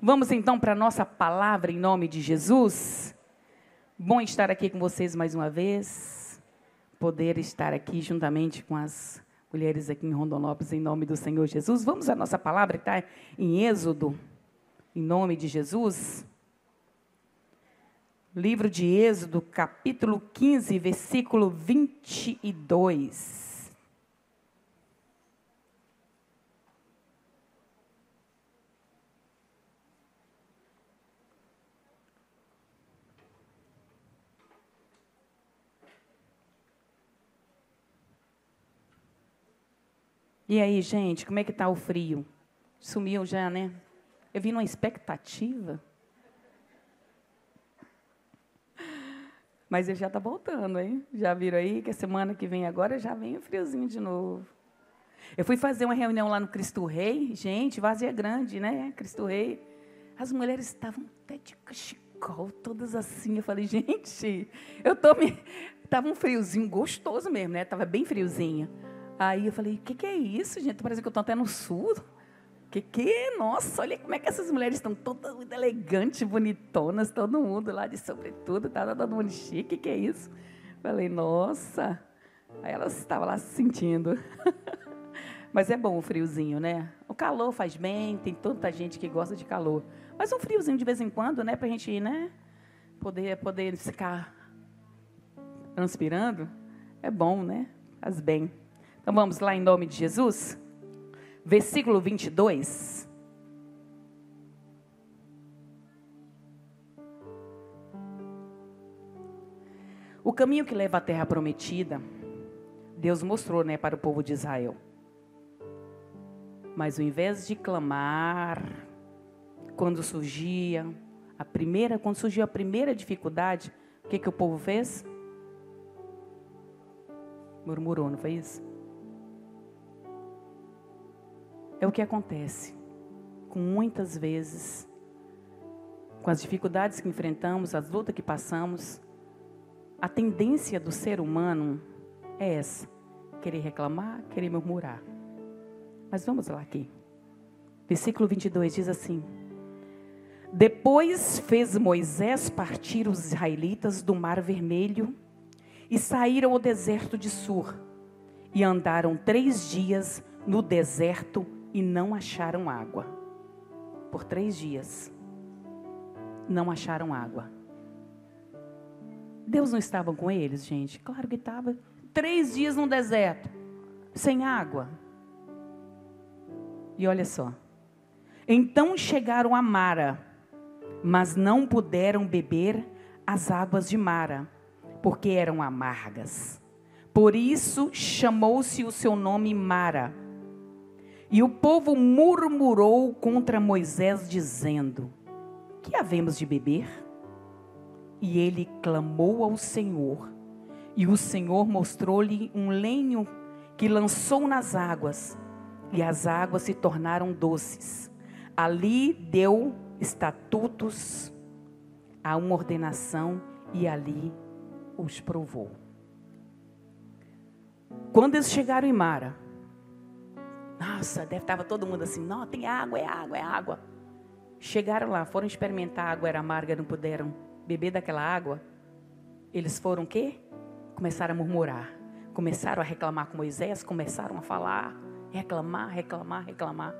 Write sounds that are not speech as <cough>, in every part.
Vamos então para a nossa palavra em nome de Jesus. Bom estar aqui com vocês mais uma vez. Poder estar aqui juntamente com as mulheres aqui em Rondonópolis em nome do Senhor Jesus. Vamos à nossa palavra que está em Êxodo, em nome de Jesus. Livro de Êxodo, capítulo 15, versículo 22. E aí, gente, como é que está o frio? Sumiu já, né? Eu vim numa expectativa. Mas ele já está voltando, hein? Já viram aí que a semana que vem agora já vem o friozinho de novo. Eu fui fazer uma reunião lá no Cristo Rei, gente, vazia grande, né? Cristo Rei. As mulheres estavam até de cachecol, todas assim. Eu falei, gente, eu tô me. Tava um friozinho gostoso mesmo, né? Tava bem friozinho. Aí eu falei, o que, que é isso, gente? Parece que eu estou até no sul. Que que? Nossa, olha como é que essas mulheres estão todas muito elegantes, bonitonas, todo mundo lá de sobretudo, tá todo mundo chique, que é isso? Falei, nossa. Aí elas estavam lá se sentindo. <laughs> Mas é bom o friozinho, né? O calor faz bem, tem tanta gente que gosta de calor. Mas um friozinho de vez em quando, né, pra gente, né, poder poder ficar transpirando, é bom, né? Faz bem. Então vamos lá em nome de Jesus. Versículo 22. O caminho que leva à terra prometida, Deus mostrou, né, para o povo de Israel. Mas ao invés de clamar, quando surgia a primeira, quando surgiu a primeira dificuldade, o que que o povo fez? Murmurou, não foi isso? É o que acontece com muitas vezes, com as dificuldades que enfrentamos, as lutas que passamos. A tendência do ser humano é essa: querer reclamar, querer murmurar. Mas vamos lá aqui. Versículo 22 diz assim: Depois fez Moisés partir os israelitas do Mar Vermelho e saíram ao deserto de Sur. E andaram três dias no deserto e não acharam água. Por três dias, não acharam água. Deus não estava com eles, gente? Claro que estava. Três dias no deserto, sem água. E olha só. Então chegaram a Mara, mas não puderam beber as águas de Mara, porque eram amargas. Por isso chamou-se o seu nome Mara e o povo murmurou contra Moisés, dizendo: Que havemos de beber? E ele clamou ao Senhor. E o Senhor mostrou-lhe um lenho que lançou nas águas, e as águas se tornaram doces. Ali deu estatutos a uma ordenação, e ali os provou. Quando eles chegaram em Mara, nossa, deve estava todo mundo assim, não, tem água, é água, é água. Chegaram lá, foram experimentar a água, era amarga, não puderam beber daquela água. Eles foram o quê? Começaram a murmurar. Começaram a reclamar com Moisés, começaram a falar, reclamar, reclamar, reclamar.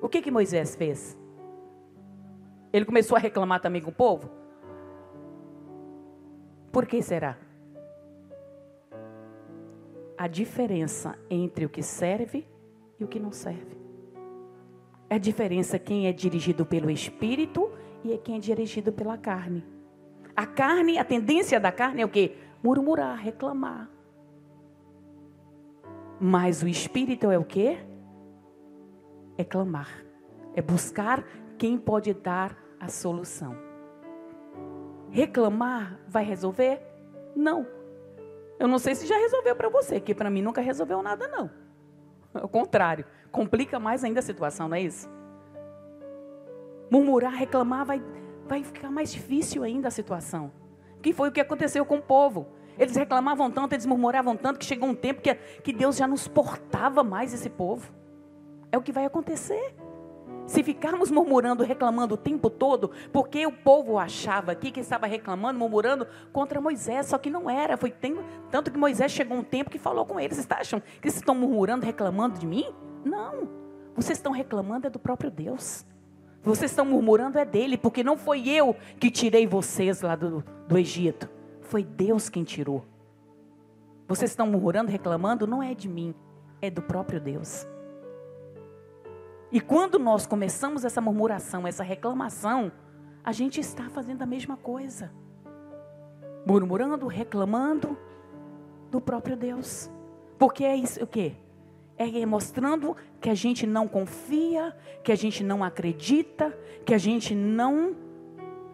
O que que Moisés fez? Ele começou a reclamar também com o povo? Por que será? A diferença entre o que serve e o que não serve. É a diferença quem é dirigido pelo Espírito e quem é dirigido pela carne. A carne, a tendência da carne é o que? Murmurar, reclamar. Mas o Espírito é o que? É clamar. É buscar quem pode dar a solução. Reclamar vai resolver? Não. Eu não sei se já resolveu para você, que para mim nunca resolveu nada, não. Ao contrário, complica mais ainda a situação, não é isso? Murmurar, reclamar, vai, vai ficar mais difícil ainda a situação. Que foi o que aconteceu com o povo. Eles reclamavam tanto, eles murmuravam tanto, que chegou um tempo que, que Deus já não suportava mais esse povo. É o que vai acontecer. Se ficarmos murmurando, reclamando o tempo todo, porque o povo achava aqui que estava reclamando, murmurando contra Moisés, só que não era. Foi tanto que Moisés chegou um tempo que falou com eles: Vocês acham que vocês estão murmurando, reclamando de mim? Não. Vocês estão reclamando é do próprio Deus. Vocês estão murmurando é dele, porque não foi eu que tirei vocês lá do, do Egito. Foi Deus quem tirou. Vocês estão murmurando, reclamando, não é de mim, é do próprio Deus. E quando nós começamos essa murmuração, essa reclamação, a gente está fazendo a mesma coisa. Murmurando, reclamando do próprio Deus. Porque é isso o quê? É mostrando que a gente não confia, que a gente não acredita, que a gente não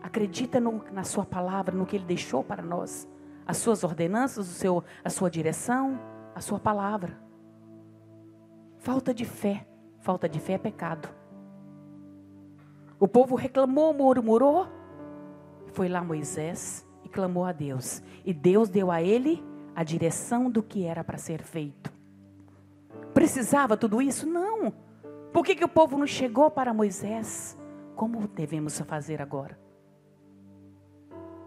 acredita no, na sua palavra, no que ele deixou para nós. As suas ordenanças, o seu, a sua direção, a sua palavra. Falta de fé. Falta de fé é pecado. O povo reclamou, murmurou. Foi lá Moisés e clamou a Deus. E Deus deu a ele a direção do que era para ser feito. Precisava tudo isso? Não. Por que, que o povo não chegou para Moisés? Como devemos fazer agora?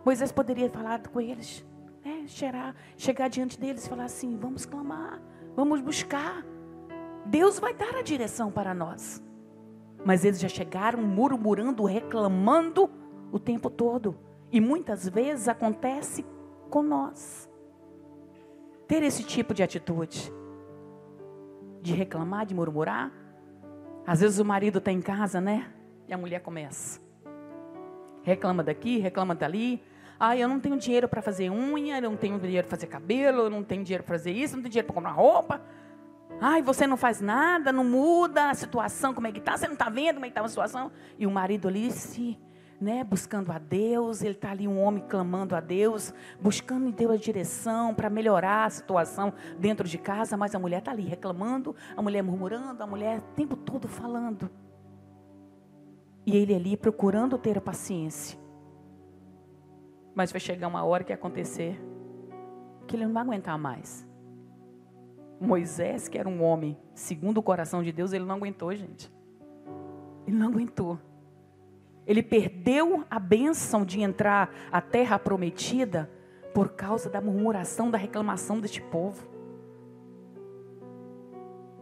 Moisés poderia falar com eles, né? chegar, chegar diante deles e falar assim: vamos clamar, vamos buscar. Deus vai dar a direção para nós. Mas eles já chegaram murmurando, reclamando o tempo todo. E muitas vezes acontece com nós. Ter esse tipo de atitude. De reclamar, de murmurar. Às vezes o marido está em casa, né? E a mulher começa. Reclama daqui, reclama dali. Ah, eu não tenho dinheiro para fazer unha, eu não tenho dinheiro para fazer cabelo, eu não tenho dinheiro para fazer isso, eu não tenho dinheiro para comprar roupa. Ai, você não faz nada, não muda a situação, como é que está? Você não está vendo como é que está a situação? E o marido ali se, né, buscando a Deus, ele está ali um homem clamando a Deus, buscando em Deus a direção para melhorar a situação dentro de casa, mas a mulher está ali reclamando, a mulher murmurando, a mulher o tempo todo falando. E ele ali procurando ter a paciência. Mas vai chegar uma hora que acontecer que ele não vai aguentar mais. Moisés, que era um homem segundo o coração de Deus, ele não aguentou, gente. Ele não aguentou. Ele perdeu a bênção de entrar à terra prometida por causa da murmuração, da reclamação deste povo.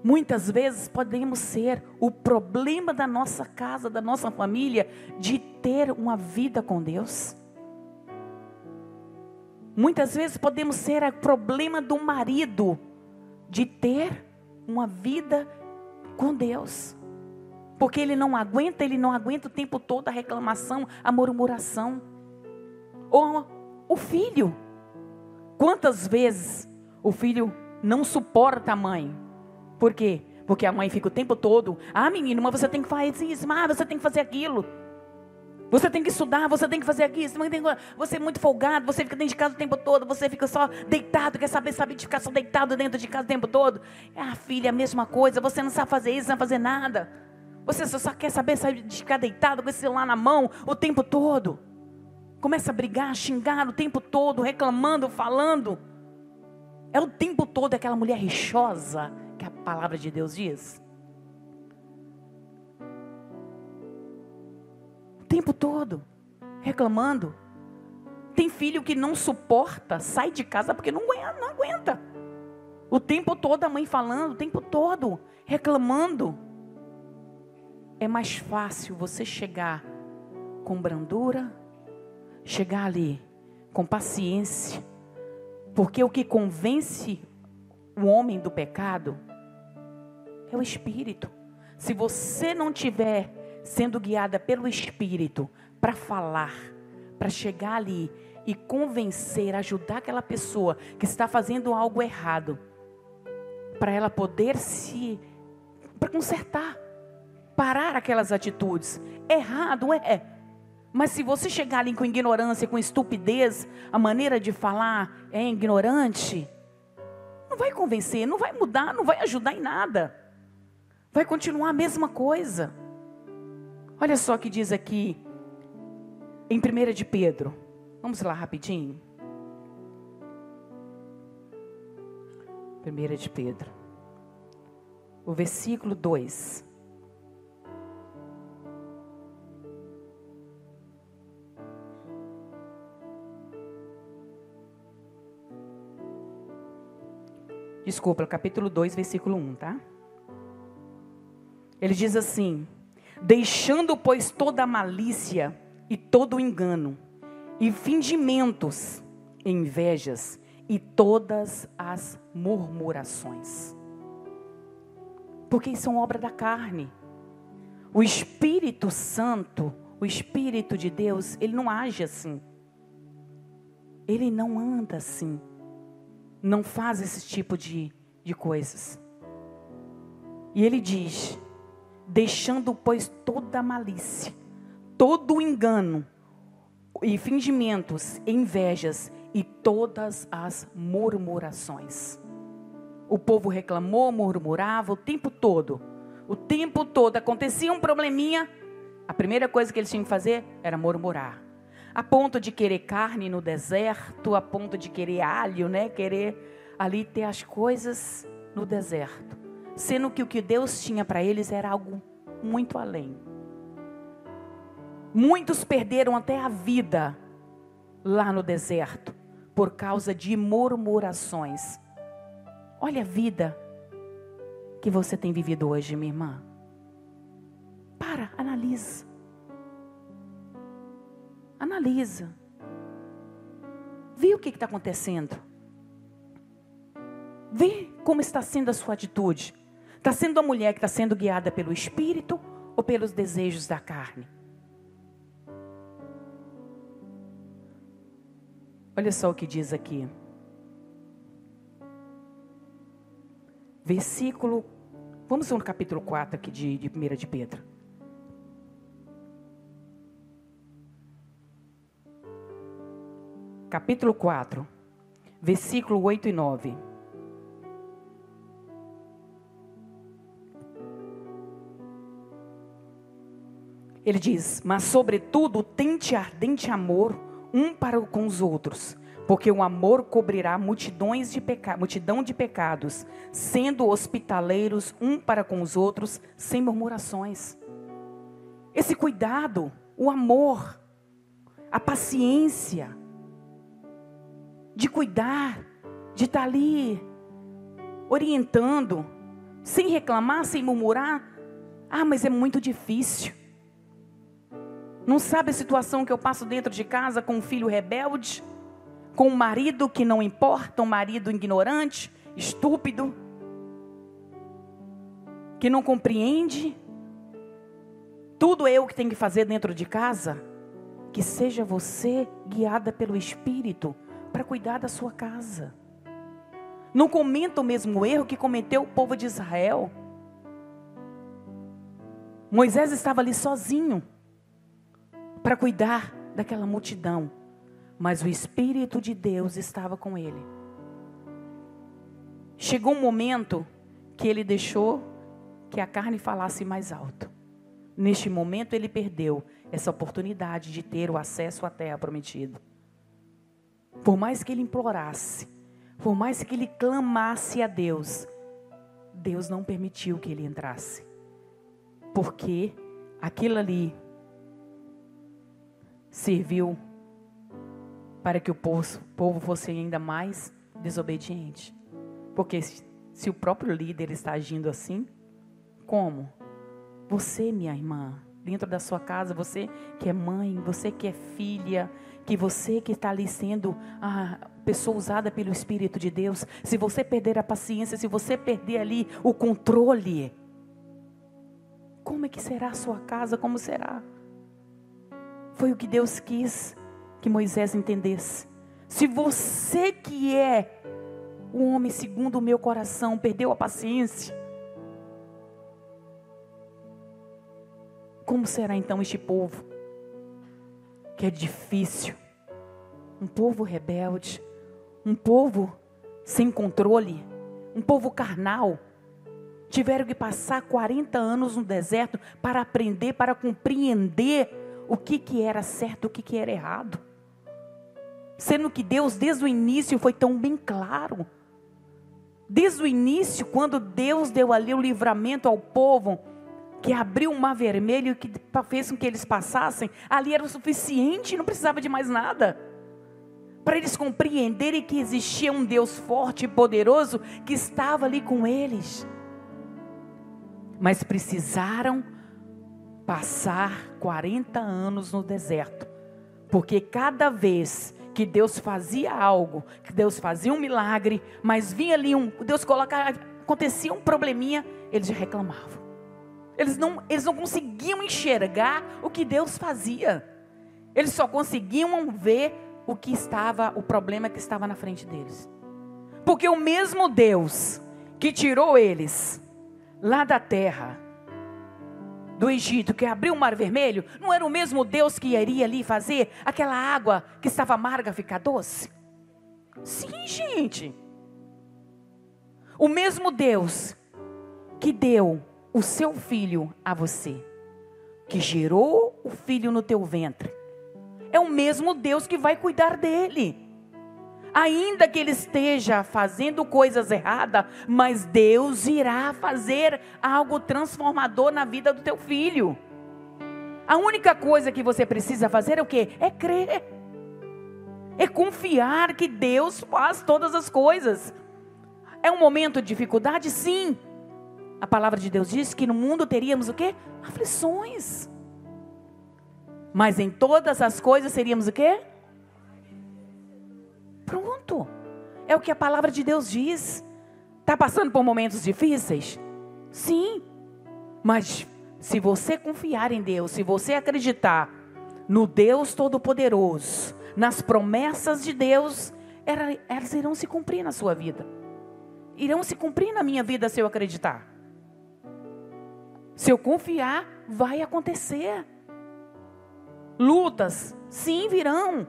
Muitas vezes podemos ser o problema da nossa casa, da nossa família, de ter uma vida com Deus. Muitas vezes podemos ser o problema do marido de ter uma vida com Deus. Porque ele não aguenta, ele não aguenta o tempo todo a reclamação, a murmuração. Ou o filho. Quantas vezes o filho não suporta a mãe? Por quê? Porque a mãe fica o tempo todo, ah menino, mas você tem que fazer isso, mas você tem que fazer aquilo. Você tem que estudar, você tem que fazer aqui. Você é muito folgado, você fica dentro de casa o tempo todo, você fica só deitado, quer saber, sabe de ficar só deitado dentro de casa o tempo todo. É a filha, a mesma coisa, você não sabe fazer isso, não sabe fazer nada. Você só quer saber sabe, de ficar deitado com esse celular na mão o tempo todo. Começa a brigar, xingar o tempo todo, reclamando, falando. É o tempo todo aquela mulher rixosa que a palavra de Deus diz. Tempo todo reclamando. Tem filho que não suporta, sai de casa porque não aguenta, não aguenta. O tempo todo a mãe falando, o tempo todo reclamando. É mais fácil você chegar com brandura, chegar ali com paciência, porque o que convence o homem do pecado é o espírito. Se você não tiver sendo guiada pelo Espírito para falar, para chegar ali e convencer, ajudar aquela pessoa que está fazendo algo errado, para ela poder se para consertar, parar aquelas atitudes. Errado é, mas se você chegar ali com ignorância, com estupidez, a maneira de falar é ignorante, não vai convencer, não vai mudar, não vai ajudar em nada. Vai continuar a mesma coisa. Olha só o que diz aqui em 1 de Pedro. Vamos lá rapidinho. 1 de Pedro. O versículo 2. Desculpa, capítulo 2, versículo 1, um, tá? Ele diz assim: Deixando, pois, toda malícia e todo engano, e fingimentos, invejas e todas as murmurações. Porque são obra da carne. O Espírito Santo, o Espírito de Deus, ele não age assim. Ele não anda assim. Não faz esse tipo de, de coisas. E ele diz: deixando, pois, toda malícia, todo engano, e fingimentos, invejas e todas as murmurações. O povo reclamou, murmurava o tempo todo. O tempo todo acontecia um probleminha, a primeira coisa que eles tinham que fazer era murmurar. A ponto de querer carne no deserto, a ponto de querer alho, né? Querer ali ter as coisas no deserto. Sendo que o que Deus tinha para eles era algo muito além. Muitos perderam até a vida lá no deserto por causa de murmurações. Olha a vida que você tem vivido hoje, minha irmã. Para, analisa. Analisa. Vê o que está acontecendo. Vê como está sendo a sua atitude. Está sendo a mulher que está sendo guiada pelo Espírito ou pelos desejos da carne? Olha só o que diz aqui. Versículo. Vamos no capítulo 4 aqui de, de 1 de Pedro. Capítulo 4, versículo 8 e 9. Ele diz: Mas, sobretudo, tente ardente amor um para com os outros, porque o amor cobrirá multidões de peca multidão de pecados, sendo hospitaleiros um para com os outros, sem murmurações. Esse cuidado, o amor, a paciência, de cuidar, de estar ali orientando, sem reclamar, sem murmurar. Ah, mas é muito difícil. Não sabe a situação que eu passo dentro de casa com um filho rebelde, com um marido que não importa, um marido ignorante, estúpido, que não compreende. Tudo eu que tenho que fazer dentro de casa. Que seja você guiada pelo Espírito para cuidar da sua casa. Não cometa o mesmo erro que cometeu o povo de Israel. Moisés estava ali sozinho para cuidar daquela multidão, mas o Espírito de Deus estava com ele. Chegou um momento que ele deixou que a carne falasse mais alto. Neste momento ele perdeu essa oportunidade de ter o acesso à terra prometida. Por mais que ele implorasse, por mais que ele clamasse a Deus, Deus não permitiu que ele entrasse. Porque aquilo ali serviu para que o povo fosse ainda mais desobediente. Porque se, se o próprio líder está agindo assim, como? Você, minha irmã, dentro da sua casa, você que é mãe, você que é filha, que você que está ali sendo a pessoa usada pelo Espírito de Deus, se você perder a paciência, se você perder ali o controle, como é que será a sua casa? Como será? Foi o que Deus quis que Moisés entendesse. Se você que é o homem segundo o meu coração perdeu a paciência, como será então este povo? Que é difícil. Um povo rebelde, um povo sem controle, um povo carnal. Tiveram que passar 40 anos no deserto para aprender, para compreender o que, que era certo, o que, que era errado. Sendo que Deus, desde o início, foi tão bem claro. Desde o início, quando Deus deu ali o livramento ao povo, que abriu o mar vermelho, que fez com que eles passassem, ali era o suficiente, não precisava de mais nada. para eles compreenderem que existia um Deus forte e poderoso que estava ali com eles. Mas precisaram passar 40 anos no deserto, porque cada vez que Deus fazia algo, que Deus fazia um milagre, mas vinha ali um, Deus colocava, acontecia um probleminha, eles reclamavam. Eles não, eles não conseguiam enxergar o que Deus fazia. Eles só conseguiam ver o que estava, o problema que estava na frente deles. Porque o mesmo Deus que tirou eles lá da terra, do Egito, que abriu o mar vermelho, não era o mesmo Deus que iria ali fazer aquela água que estava amarga ficar doce? Sim, gente. O mesmo Deus que deu o seu filho a você, que gerou o filho no teu ventre, é o mesmo Deus que vai cuidar dele. Ainda que ele esteja fazendo coisas erradas, mas Deus irá fazer algo transformador na vida do teu filho. A única coisa que você precisa fazer é o quê? É crer. É confiar que Deus faz todas as coisas. É um momento de dificuldade? Sim. A palavra de Deus diz que no mundo teríamos o quê? Aflições. Mas em todas as coisas seríamos o quê? Pronto. É o que a palavra de Deus diz. Está passando por momentos difíceis? Sim. Mas se você confiar em Deus, se você acreditar no Deus Todo-Poderoso, nas promessas de Deus, elas irão se cumprir na sua vida. Irão se cumprir na minha vida se eu acreditar. Se eu confiar, vai acontecer. Lutas, sim, virão.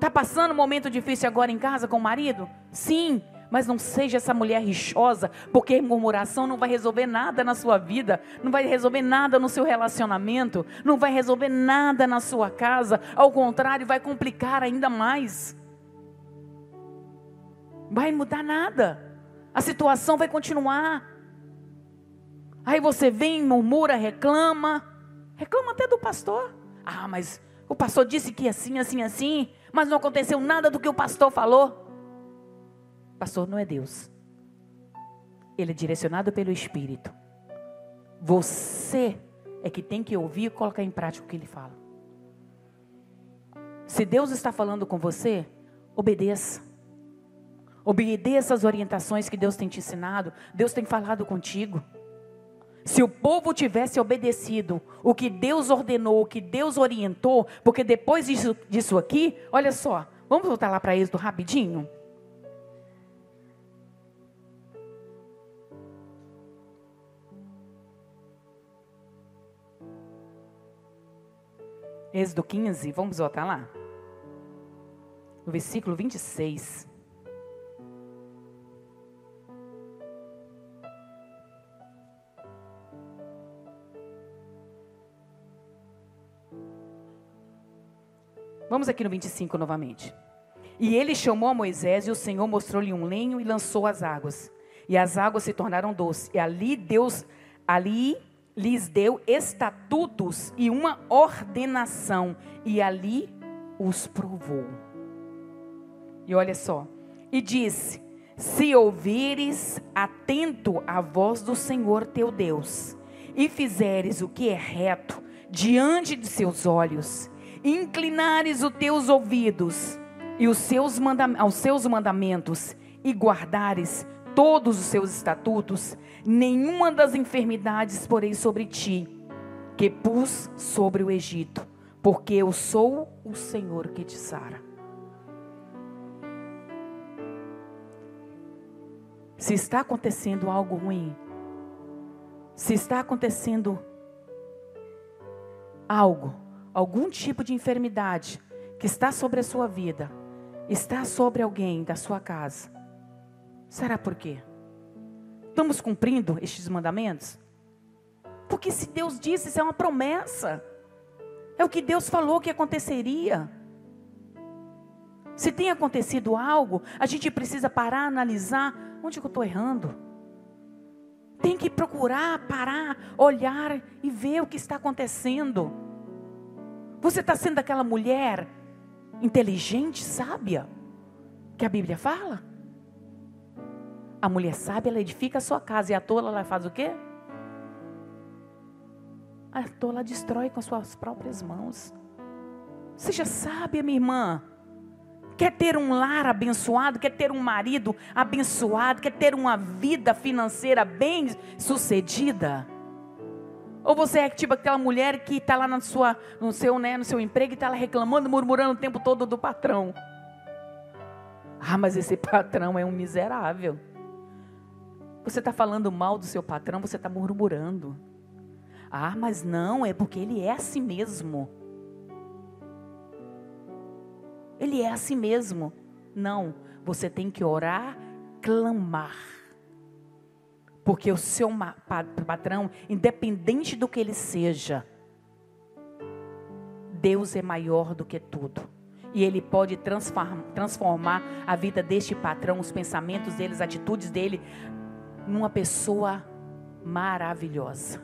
Está passando um momento difícil agora em casa com o marido? Sim, mas não seja essa mulher rixosa, porque murmuração não vai resolver nada na sua vida, não vai resolver nada no seu relacionamento, não vai resolver nada na sua casa, ao contrário, vai complicar ainda mais. Vai mudar nada, a situação vai continuar. Aí você vem, murmura, reclama, reclama até do pastor. Ah, mas o pastor disse que assim, assim, assim, mas não aconteceu nada do que o pastor falou. O pastor não é Deus. Ele é direcionado pelo Espírito. Você é que tem que ouvir e colocar em prática o que ele fala. Se Deus está falando com você, obedeça. Obedeça as orientações que Deus tem te ensinado. Deus tem falado contigo. Se o povo tivesse obedecido o que Deus ordenou, o que Deus orientou, porque depois disso, disso aqui, olha só, vamos voltar lá para Êxodo rapidinho? Êxodo 15, vamos voltar lá? No versículo 26. Vamos aqui no 25 novamente. E ele chamou a Moisés e o Senhor mostrou-lhe um lenho e lançou as águas. E as águas se tornaram doces. E ali Deus, ali lhes deu estatutos e uma ordenação. E ali os provou. E olha só. E disse: Se ouvires atento a voz do Senhor teu Deus, e fizeres o que é reto diante de seus olhos, inclinares os teus ouvidos e os seus aos seus mandamentos e guardares todos os seus estatutos, nenhuma das enfermidades porei sobre ti, que pus sobre o Egito, porque eu sou o Senhor que te sara. Se está acontecendo algo ruim, se está acontecendo algo algum tipo de enfermidade que está sobre a sua vida, está sobre alguém da sua casa, será por quê? Estamos cumprindo estes mandamentos? Porque se Deus disse, isso é uma promessa. É o que Deus falou que aconteceria. Se tem acontecido algo, a gente precisa parar, analisar onde eu estou errando. Tem que procurar, parar, olhar e ver o que está acontecendo. Você está sendo aquela mulher inteligente, sábia, que a Bíblia fala? A mulher sábia, ela edifica a sua casa e a tola, ela faz o quê? A tola destrói com as suas próprias mãos. Seja sábia, minha irmã. Quer ter um lar abençoado, quer ter um marido abençoado, quer ter uma vida financeira bem sucedida? Ou você é tipo aquela mulher que está lá na sua, no, seu, né, no seu emprego e está lá reclamando, murmurando o tempo todo do patrão? Ah, mas esse patrão é um miserável. Você está falando mal do seu patrão, você está murmurando. Ah, mas não, é porque ele é assim mesmo. Ele é assim mesmo. Não, você tem que orar, clamar. Porque o seu patrão, independente do que ele seja, Deus é maior do que tudo. E Ele pode transformar a vida deste patrão, os pensamentos dele, as atitudes dele, numa pessoa maravilhosa.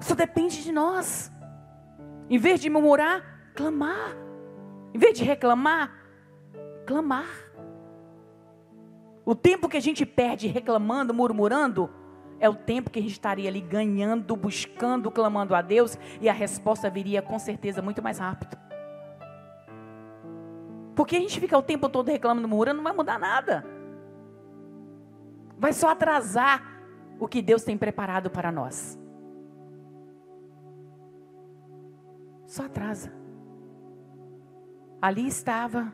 Só depende de nós. Em vez de murmurar, clamar. Em vez de reclamar, clamar. O tempo que a gente perde reclamando, murmurando, é o tempo que a gente estaria ali ganhando, buscando, clamando a Deus, e a resposta viria com certeza muito mais rápido. Porque a gente fica o tempo todo reclamando, murmurando, não vai mudar nada. Vai só atrasar o que Deus tem preparado para nós. Só atrasa. Ali estava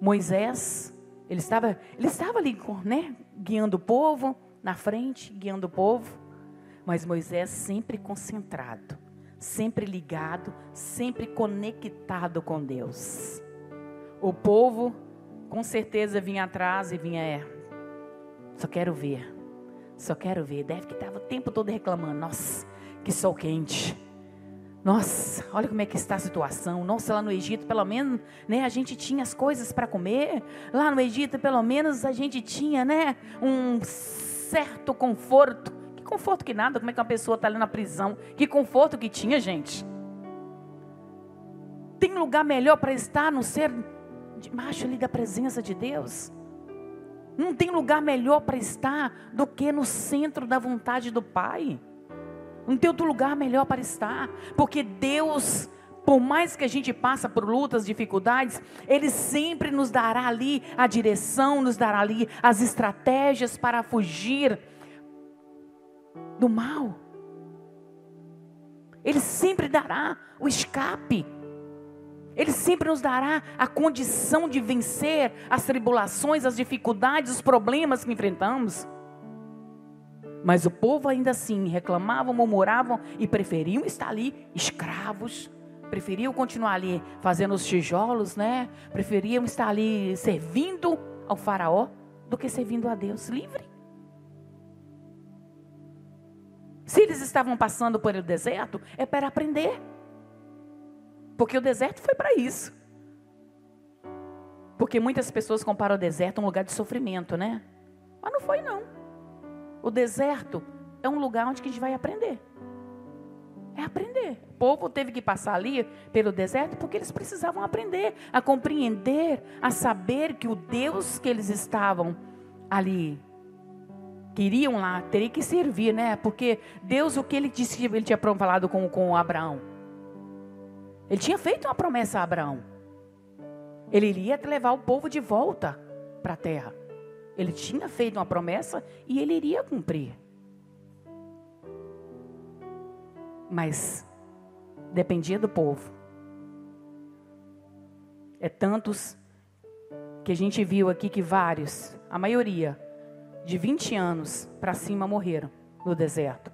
Moisés, ele estava, ele estava ali, né, guiando o povo na frente, guiando o povo, mas Moisés sempre concentrado, sempre ligado, sempre conectado com Deus. O povo com certeza vinha atrás e vinha, é, só quero ver, só quero ver. Deve que estava o tempo todo reclamando, nossa, que sol quente. Nossa, olha como é que está a situação. Nossa, lá no Egito, pelo menos, né, a gente tinha as coisas para comer. Lá no Egito, pelo menos, a gente tinha, né, um certo conforto. Que conforto que nada? Como é que uma pessoa está ali na prisão? Que conforto que tinha, gente? Tem lugar melhor para estar no ser debaixo ali da presença de Deus? Não tem lugar melhor para estar do que no centro da vontade do Pai. Não tem outro lugar melhor para estar, porque Deus, por mais que a gente passe por lutas, dificuldades, Ele sempre nos dará ali a direção, nos dará ali as estratégias para fugir do mal. Ele sempre dará o escape. Ele sempre nos dará a condição de vencer as tribulações, as dificuldades, os problemas que enfrentamos. Mas o povo ainda assim reclamavam, murmuravam e preferiam estar ali escravos. Preferiam continuar ali fazendo os tijolos, né? Preferiam estar ali servindo ao faraó do que servindo a Deus livre. Se eles estavam passando por o deserto, é para aprender. Porque o deserto foi para isso. Porque muitas pessoas comparam o deserto a um lugar de sofrimento, né? Mas não foi não. O deserto é um lugar onde a gente vai aprender. É aprender. O povo teve que passar ali pelo deserto porque eles precisavam aprender a compreender, a saber que o Deus que eles estavam ali queriam lá, teria que servir, né? Porque Deus, o que ele disse que ele tinha falado com, com Abraão? Ele tinha feito uma promessa a Abraão. Ele iria levar o povo de volta para a terra. Ele tinha feito uma promessa e ele iria cumprir. Mas dependia do povo. É tantos que a gente viu aqui que vários, a maioria, de 20 anos para cima morreram no deserto.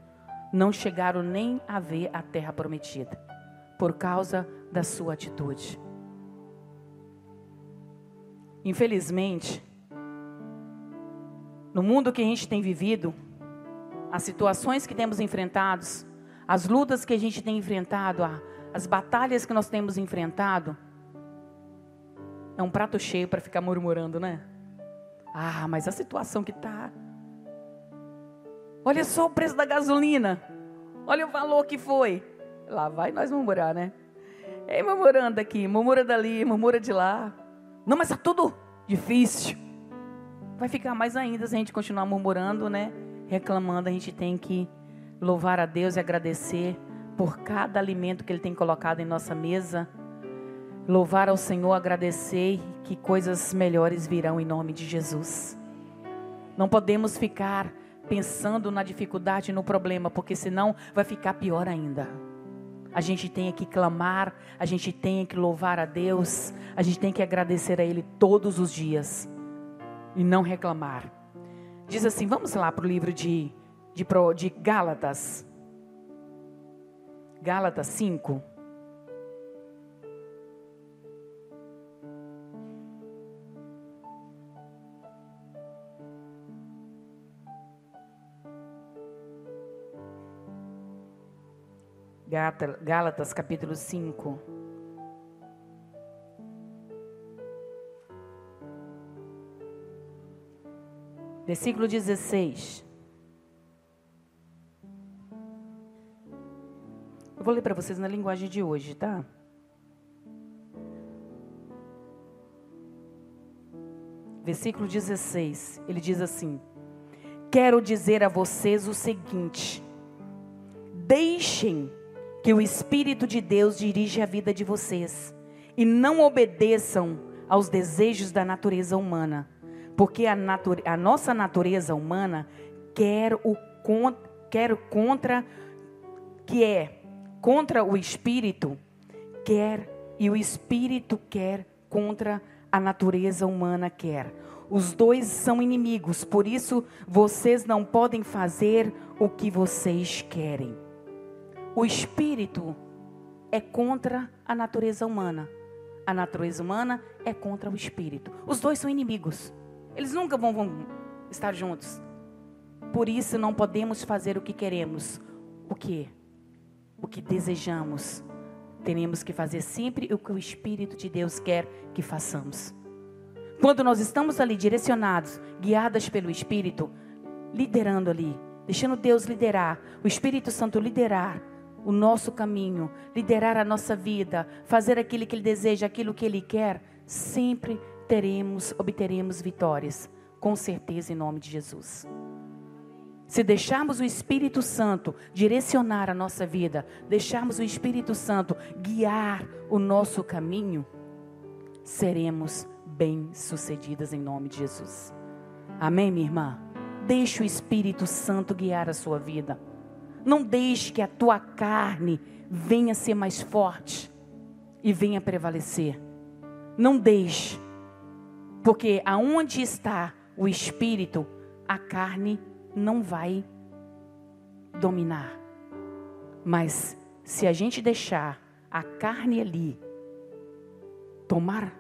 Não chegaram nem a ver a terra prometida por causa da sua atitude. Infelizmente, no mundo que a gente tem vivido, as situações que temos enfrentado, as lutas que a gente tem enfrentado, as batalhas que nós temos enfrentado, é um prato cheio para ficar murmurando, né? Ah, mas a situação que está. Olha só o preço da gasolina. Olha o valor que foi. Lá vai nós murmurar, né? É murmurando aqui, murmura dali, murmura de lá. Não, mas está tudo difícil. Vai ficar mais ainda se a gente continuar murmurando, né? Reclamando, a gente tem que louvar a Deus e agradecer por cada alimento que Ele tem colocado em nossa mesa. Louvar ao Senhor, agradecer que coisas melhores virão em nome de Jesus. Não podemos ficar pensando na dificuldade, no problema, porque senão vai ficar pior ainda. A gente tem que clamar, a gente tem que louvar a Deus, a gente tem que agradecer a Ele todos os dias e não reclamar. Diz assim, vamos lá para o livro de, de, de Gálatas. Gálatas 5. Gálatas capítulo 5. Versículo 16. Eu vou ler para vocês na linguagem de hoje, tá? Versículo 16. Ele diz assim: Quero dizer a vocês o seguinte: deixem que o Espírito de Deus dirija a vida de vocês e não obedeçam aos desejos da natureza humana, porque a, a nossa natureza humana quer o quer contra que é contra o Espírito quer e o Espírito quer contra a natureza humana quer. Os dois são inimigos, por isso vocês não podem fazer o que vocês querem. O espírito é contra a natureza humana. A natureza humana é contra o espírito. Os dois são inimigos. Eles nunca vão, vão estar juntos. Por isso não podemos fazer o que queremos. O que? O que desejamos. Teremos que fazer sempre o que o Espírito de Deus quer que façamos. Quando nós estamos ali direcionados, guiadas pelo Espírito, liderando ali, deixando Deus liderar, o Espírito Santo liderar, o nosso caminho, liderar a nossa vida, fazer aquilo que Ele deseja, aquilo que Ele quer, sempre teremos, obteremos vitórias, com certeza, em nome de Jesus. Se deixarmos o Espírito Santo direcionar a nossa vida, deixarmos o Espírito Santo guiar o nosso caminho, seremos bem-sucedidas em nome de Jesus. Amém, minha irmã? Deixe o Espírito Santo guiar a sua vida. Não deixe que a tua carne venha ser mais forte e venha prevalecer. Não deixe. Porque aonde está o espírito, a carne não vai dominar. Mas se a gente deixar a carne ali tomar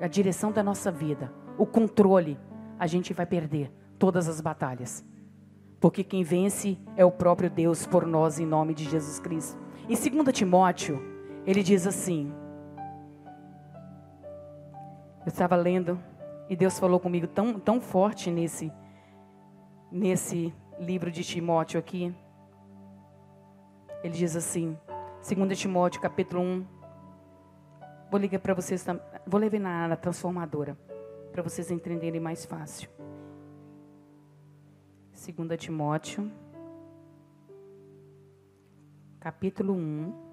a direção da nossa vida, o controle, a gente vai perder todas as batalhas. Porque quem vence é o próprio Deus por nós, em nome de Jesus Cristo. Em 2 Timóteo, ele diz assim: Eu estava lendo e Deus falou comigo tão, tão forte nesse, nesse livro de Timóteo aqui. Ele diz assim, 2 Timóteo capítulo 1. Vou ligar para vocês, vou ler na, na transformadora, para vocês entenderem mais fácil. 2 Timóteo, capítulo 1.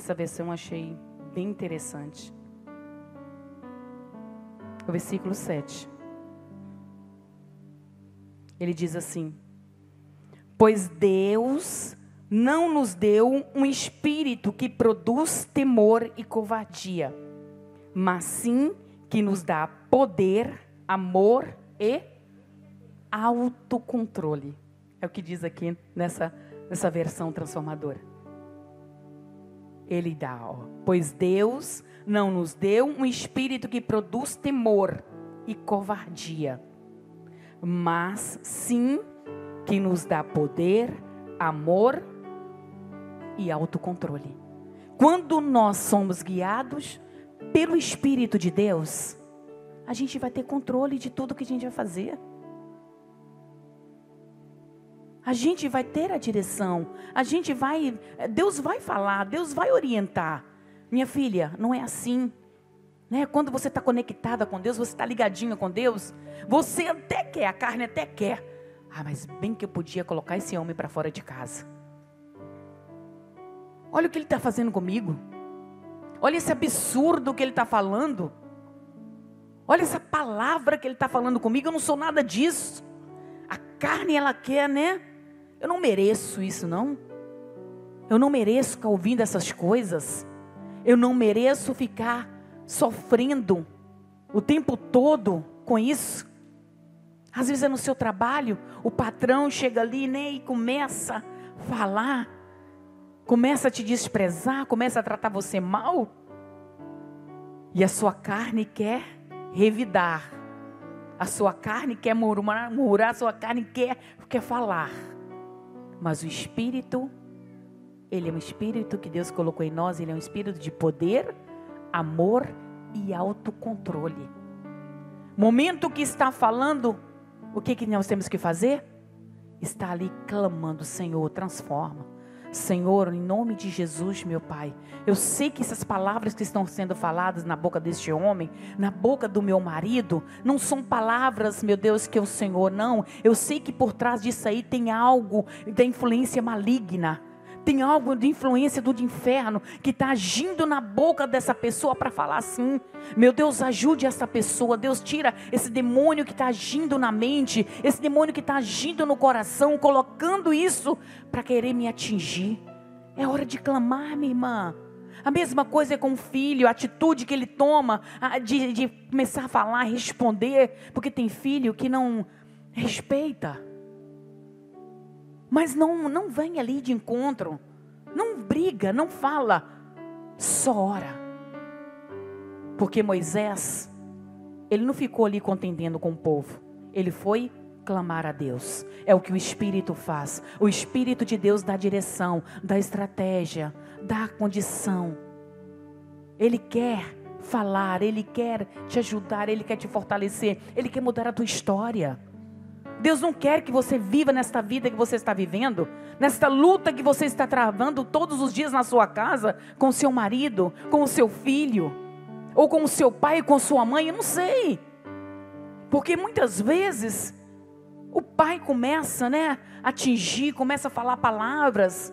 Essa versão eu achei bem interessante. O versículo 7. Ele diz assim: Pois Deus não nos deu um espírito que produz temor e covardia, mas sim que nos dá poder, amor e autocontrole. É o que diz aqui nessa, nessa versão transformadora. Ele dá, ó, pois Deus não nos deu um espírito que produz temor e covardia, mas sim que nos dá poder, amor e autocontrole. Quando nós somos guiados pelo Espírito de Deus, a gente vai ter controle de tudo que a gente vai fazer. A gente vai ter a direção, a gente vai, Deus vai falar, Deus vai orientar. Minha filha, não é assim. Né? Quando você está conectada com Deus, você está ligadinha com Deus, você até quer, a carne até quer. Ah, mas bem que eu podia colocar esse homem para fora de casa. Olha o que ele está fazendo comigo. Olha esse absurdo que ele está falando. Olha essa palavra que ele está falando comigo. Eu não sou nada disso. A carne ela quer, né? Eu não mereço isso, não. Eu não mereço ficar ouvindo essas coisas. Eu não mereço ficar sofrendo o tempo todo com isso. Às vezes é no seu trabalho, o patrão chega ali né, e começa a falar, começa a te desprezar, começa a tratar você mal. E a sua carne quer revidar. A sua carne quer murmurar, a sua carne quer, quer falar. Mas o Espírito, ele é um Espírito que Deus colocou em nós, ele é um Espírito de poder, amor e autocontrole. Momento que está falando, o que, que nós temos que fazer? Está ali clamando, Senhor, transforma. Senhor, em nome de Jesus, meu Pai, eu sei que essas palavras que estão sendo faladas na boca deste homem, na boca do meu marido, não são palavras, meu Deus, que é o Senhor, não. Eu sei que por trás disso aí tem algo da influência maligna tem algo de influência do inferno que está agindo na boca dessa pessoa para falar assim: meu Deus, ajude essa pessoa. Deus, tira esse demônio que está agindo na mente, esse demônio que está agindo no coração, colocando isso para querer me atingir. É hora de clamar, minha irmã. A mesma coisa é com o filho, a atitude que ele toma de, de começar a falar, responder, porque tem filho que não respeita. Mas não, não vem ali de encontro. Não briga, não fala. Só ora. Porque Moisés, ele não ficou ali contendendo com o povo. Ele foi clamar a Deus. É o que o Espírito faz. O Espírito de Deus dá direção, dá estratégia, dá condição. Ele quer falar, ele quer te ajudar, ele quer te fortalecer, ele quer mudar a tua história. Deus não quer que você viva nesta vida que você está vivendo, nesta luta que você está travando todos os dias na sua casa, com seu marido, com o seu filho, ou com o seu pai, com sua mãe, eu não sei. Porque muitas vezes o pai começa, né, a atingir, começa a falar palavras.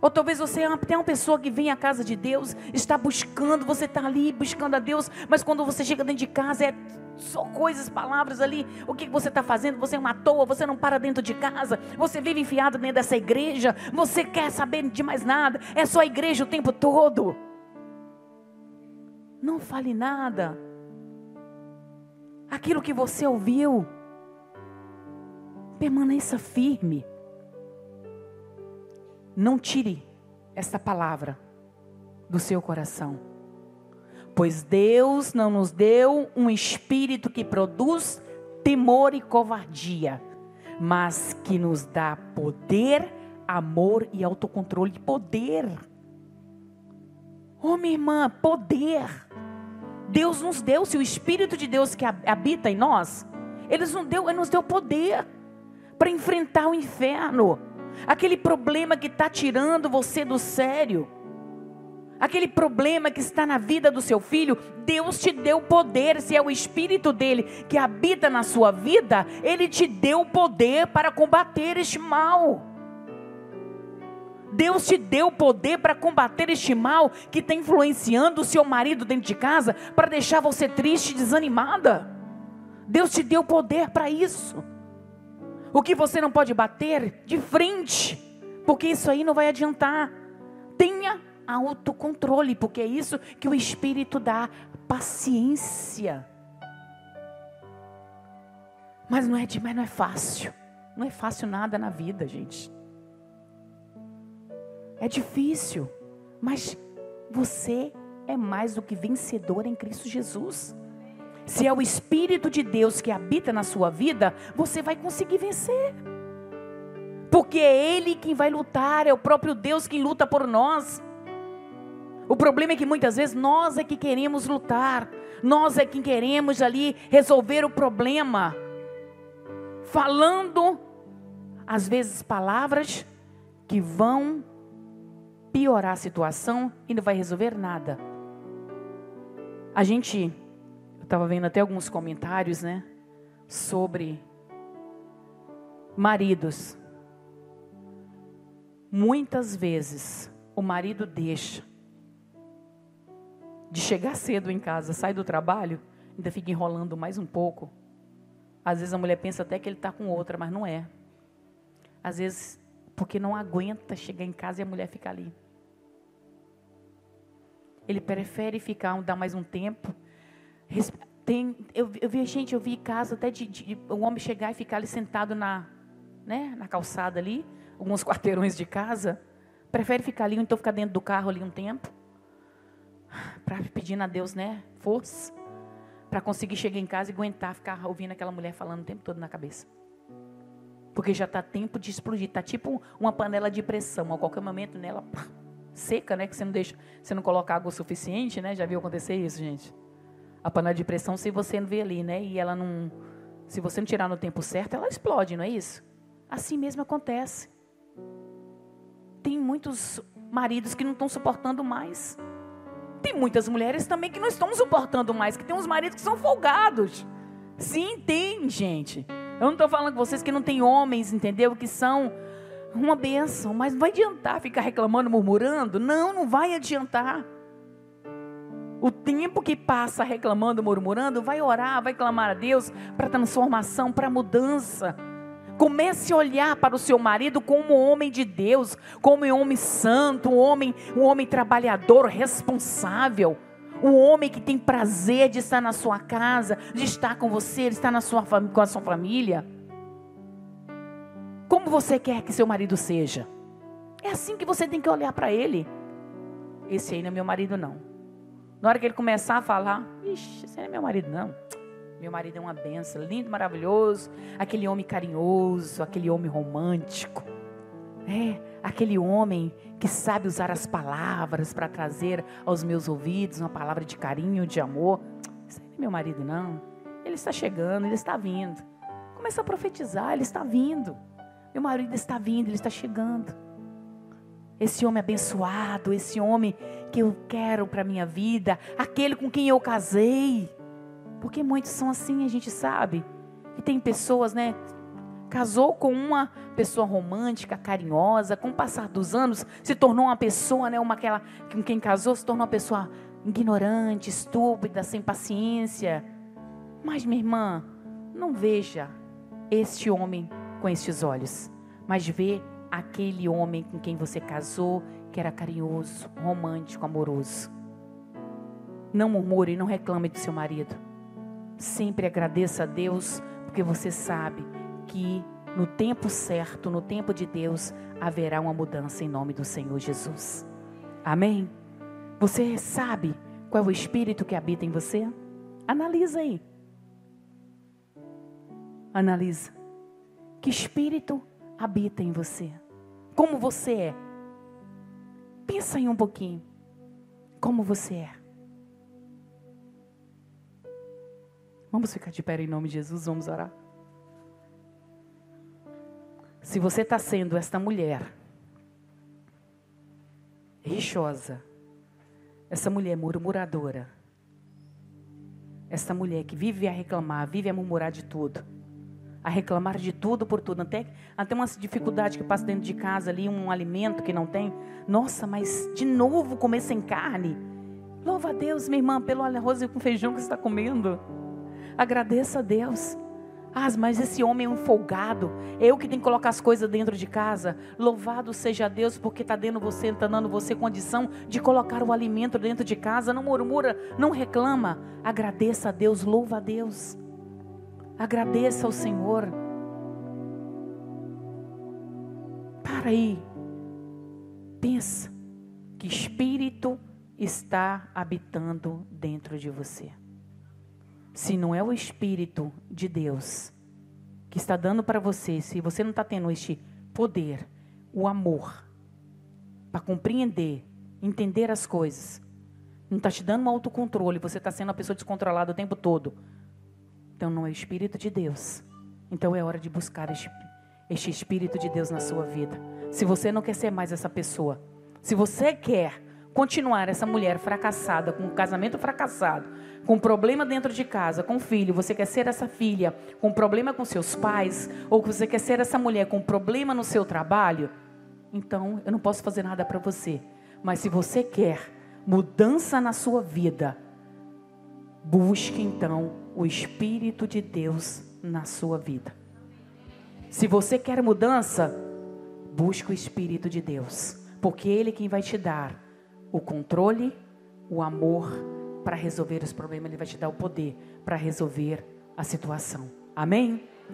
Ou talvez você é uma pessoa que vem à casa de Deus, está buscando, você está ali buscando a Deus, mas quando você chega dentro de casa é só coisas, palavras ali. O que você está fazendo? Você é uma toa, você não para dentro de casa, você vive enfiado dentro dessa igreja, você quer saber de mais nada, é só a igreja o tempo todo. Não fale nada. Aquilo que você ouviu, permaneça firme. Não tire esta palavra do seu coração. Pois Deus não nos deu um espírito que produz temor e covardia, mas que nos dá poder, amor e autocontrole. Poder. Oh, minha irmã, poder. Deus nos deu, se o Espírito de Deus que habita em nós, Ele nos deu, Ele nos deu poder para enfrentar o inferno, aquele problema que está tirando você do sério aquele problema que está na vida do seu filho, Deus te deu poder, se é o Espírito dele que habita na sua vida, ele te deu poder para combater este mal. Deus te deu poder para combater este mal que está influenciando o seu marido dentro de casa, para deixar você triste e desanimada. Deus te deu poder para isso. O que você não pode bater de frente, porque isso aí não vai adiantar. Tenha autocontrole, porque é isso que o Espírito dá paciência. Mas não é de, mas não é fácil. Não é fácil nada na vida, gente. É difícil, mas você é mais do que vencedor em Cristo Jesus. Se é o Espírito de Deus que habita na sua vida, você vai conseguir vencer. Porque é Ele quem vai lutar, é o próprio Deus quem luta por nós. O problema é que muitas vezes nós é que queremos lutar, nós é que queremos ali resolver o problema, falando às vezes, palavras que vão piorar a situação e não vai resolver nada. A gente, estava vendo até alguns comentários, né, sobre maridos. Muitas vezes o marido deixa de chegar cedo em casa, sai do trabalho, ainda fica enrolando mais um pouco. Às vezes a mulher pensa até que ele está com outra, mas não é. Às vezes, porque não aguenta chegar em casa e a mulher fica ali. Ele prefere ficar, dar mais um tempo. Tem, eu, eu vi, gente, eu vi casa até de, de um homem chegar e ficar ali sentado na, né, na calçada ali, alguns <laughs> quarteirões de casa. Prefere ficar ali, ou então ficar dentro do carro ali um tempo. Para pedindo a Deus, né, força. Para conseguir chegar em casa e aguentar ficar ouvindo aquela mulher falando o tempo todo na cabeça. Porque já está tempo de explodir. Está tipo uma panela de pressão. A qualquer momento nela, seca, né? Que você não deixa, você não coloca água suficiente, né? Já viu acontecer isso, gente? A panela de pressão, se você não vê ali, né? E ela não, se você não tirar no tempo certo, ela explode, não é isso? Assim mesmo acontece. Tem muitos maridos que não estão suportando mais. Tem muitas mulheres também que não estão suportando mais, que tem uns maridos que são folgados. Sim, tem, gente. Eu não estou falando com vocês que não tem homens, entendeu? Que são uma benção, mas não vai adiantar ficar reclamando, murmurando? Não, não vai adiantar. O tempo que passa reclamando, murmurando, vai orar, vai clamar a Deus para transformação, para mudança. Comece a olhar para o seu marido como um homem de Deus, como um homem santo, um homem, um homem trabalhador, responsável. Um homem que tem prazer de estar na sua casa, de estar com você, de estar na sua, com a sua família. Como você quer que seu marido seja? É assim que você tem que olhar para ele. Esse aí não é meu marido, não. Na hora que ele começar a falar, ixi, aí não é meu marido, não. Meu marido é uma benção, lindo, maravilhoso. Aquele homem carinhoso, aquele homem romântico. É, aquele homem que sabe usar as palavras para trazer aos meus ouvidos uma palavra de carinho, de amor. Esse não é meu marido, não. Ele está chegando, ele está vindo. Começa a profetizar, ele está vindo. Meu marido está vindo, ele está chegando. Esse homem abençoado, esse homem que eu quero para minha vida, aquele com quem eu casei. Porque muitos são assim, a gente sabe. E tem pessoas, né? Casou com uma pessoa romântica, carinhosa, com o passar dos anos, se tornou uma pessoa, né? Uma aquela com quem casou se tornou uma pessoa ignorante, estúpida, sem paciência. Mas, minha irmã, não veja este homem com estes olhos, mas vê aquele homem com quem você casou, que era carinhoso, romântico, amoroso. Não murmure, não reclame do seu marido. Sempre agradeça a Deus, porque você sabe que no tempo certo, no tempo de Deus, haverá uma mudança em nome do Senhor Jesus. Amém? Você sabe qual é o espírito que habita em você? Analisa aí. Analisa. Que espírito habita em você? Como você é? Pensa aí um pouquinho. Como você é? Vamos ficar de pé em nome de Jesus, vamos orar. Se você está sendo esta mulher rixosa, essa mulher murmuradora, essa mulher que vive a reclamar, vive a murmurar de tudo, a reclamar de tudo por tudo, até, até uma dificuldade que passa dentro de casa ali, um alimento que não tem. Nossa, mas de novo comer sem carne. Louva a Deus, minha irmã, pelo arroz com feijão que você está comendo. Agradeça a Deus. Ah, mas esse homem é um folgado. Eu que tenho que colocar as coisas dentro de casa. Louvado seja Deus, porque está dando você, está dando você condição de colocar o alimento dentro de casa. Não murmura, não reclama. Agradeça a Deus, louva a Deus. Agradeça ao Senhor. Para aí. Pensa que espírito está habitando dentro de você. Se não é o espírito de Deus que está dando para você, se você não está tendo este poder, o amor, para compreender, entender as coisas, não está te dando um autocontrole, você está sendo uma pessoa descontrolada o tempo todo então não é o Espírito de Deus. Então é hora de buscar este, este Espírito de Deus na sua vida. Se você não quer ser mais essa pessoa, se você quer continuar essa mulher fracassada, com um casamento fracassado, com problema dentro de casa, com filho, você quer ser essa filha com problema com seus pais, ou você quer ser essa mulher com problema no seu trabalho, então eu não posso fazer nada para você. Mas se você quer mudança na sua vida, busque então o Espírito de Deus na sua vida. Se você quer mudança, busque o Espírito de Deus, porque Ele é quem vai te dar o controle, o amor para resolver os problemas, Ele vai te dar o poder para resolver a situação. Amém?